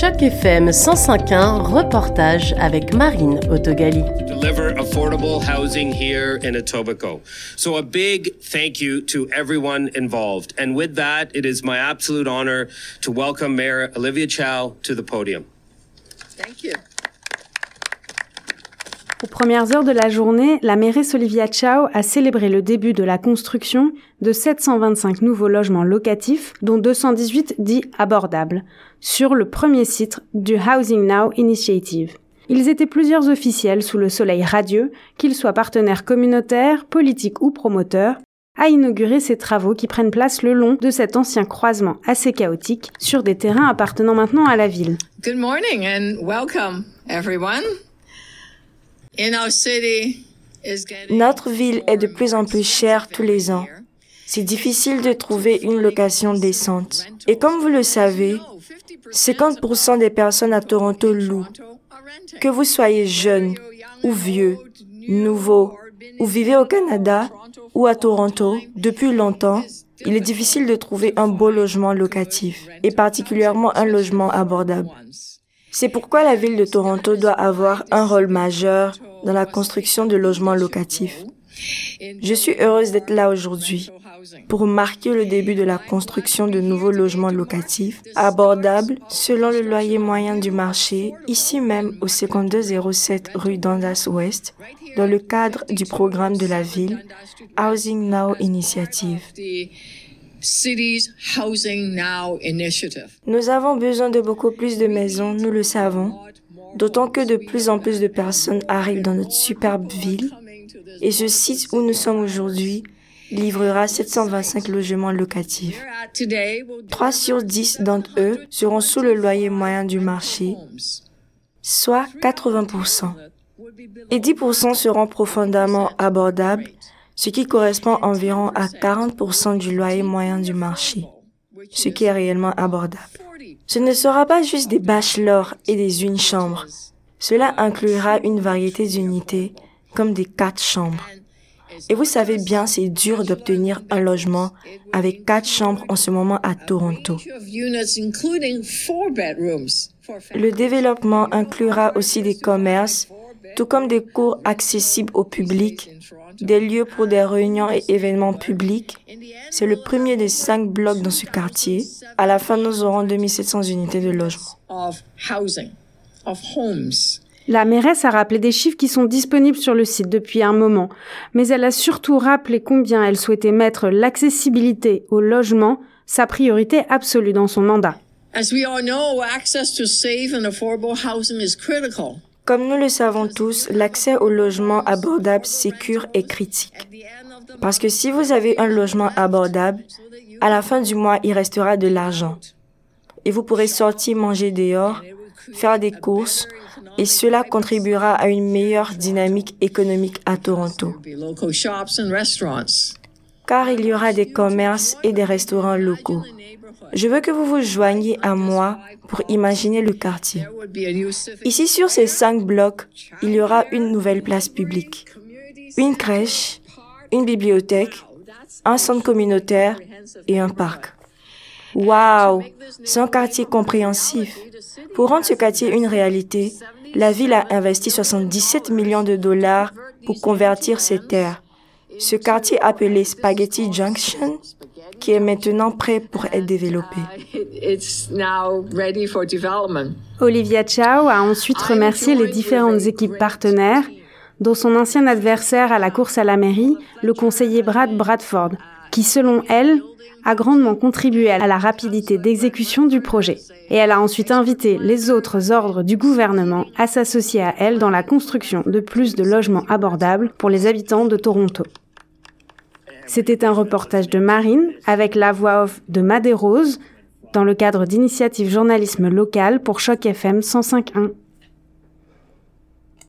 Choc FM 105.1, reportage avec Marine Autogali. Deliver affordable housing here in Etobicoke. So a big thank you to everyone involved. And with that, it is my absolute honor to welcome Mayor Olivia Chow to the podium. Thank you. Aux premières heures de la journée, la mairesse Olivia Chow a célébré le début de la construction de 725 nouveaux logements locatifs, dont 218 dits abordables, sur le premier site du Housing Now Initiative. Ils étaient plusieurs officiels sous le soleil radieux, qu'ils soient partenaires communautaires, politiques ou promoteurs, à inaugurer ces travaux qui prennent place le long de cet ancien croisement assez chaotique sur des terrains appartenant maintenant à la ville. Good morning and welcome, everyone. Notre ville est de plus en plus chère tous les ans. C'est difficile de trouver une location décente. Et comme vous le savez, 50% des personnes à Toronto louent. Que vous soyez jeune ou vieux, nouveau, ou vivez au Canada ou à Toronto depuis longtemps, il est difficile de trouver un beau logement locatif, et particulièrement un logement abordable. C'est pourquoi la ville de Toronto doit avoir un rôle majeur dans la construction de logements locatifs. Je suis heureuse d'être là aujourd'hui pour marquer le début de la construction de nouveaux logements locatifs abordables selon le loyer moyen du marché, ici même au 5207 rue Dundas Ouest, dans le cadre du programme de la ville Housing Now Initiative. Nous avons besoin de beaucoup plus de maisons, nous le savons, d'autant que de plus en plus de personnes arrivent dans notre superbe ville. Et ce site où nous sommes aujourd'hui livrera 725 logements locatifs. 3 sur 10 d'entre eux seront sous le loyer moyen du marché, soit 80%. Et 10% seront profondément abordables, ce qui correspond environ à 40% du loyer moyen du marché, ce qui est réellement abordable. Ce ne sera pas juste des bachelors et des une chambre. Cela inclura une variété d'unités, comme des quatre chambres. Et vous savez bien, c'est dur d'obtenir un logement avec quatre chambres en ce moment à Toronto. Le développement inclura aussi des commerces, tout comme des cours accessibles au public, des lieux pour des réunions et événements publics. C'est le premier des cinq blocs dans ce quartier. À la fin, nous aurons 2700 unités de logement. La mairesse a rappelé des chiffres qui sont disponibles sur le site depuis un moment, mais elle a surtout rappelé combien elle souhaitait mettre l'accessibilité au logement sa priorité absolue dans son mandat. Comme nous le savons tous, l'accès au logement abordable, sécure est critique. Parce que si vous avez un logement abordable, à la fin du mois, il restera de l'argent. Et vous pourrez sortir manger dehors, faire des courses, et cela contribuera à une meilleure dynamique économique à Toronto. Car il y aura des commerces et des restaurants locaux. Je veux que vous vous joigniez à moi pour imaginer le quartier. Ici, sur ces cinq blocs, il y aura une nouvelle place publique, une crèche, une bibliothèque, un centre communautaire et un parc. Waouh, c'est un quartier compréhensif. Pour rendre ce quartier une réalité, la ville a investi 77 millions de dollars pour convertir ces terres. Ce quartier appelé Spaghetti Junction, qui est maintenant prêt pour être développé. Olivia Chow a ensuite remercié les différentes équipes partenaires, dont son ancien adversaire à la course à la mairie, le conseiller Brad Bradford, qui selon elle a grandement contribué à la rapidité d'exécution du projet. Et elle a ensuite invité les autres ordres du gouvernement à s'associer à elle dans la construction de plus de logements abordables pour les habitants de Toronto. C'était un reportage de Marine avec la voix off de Madé Rose dans le cadre d'initiatives journalisme local pour Choc FM 105.1.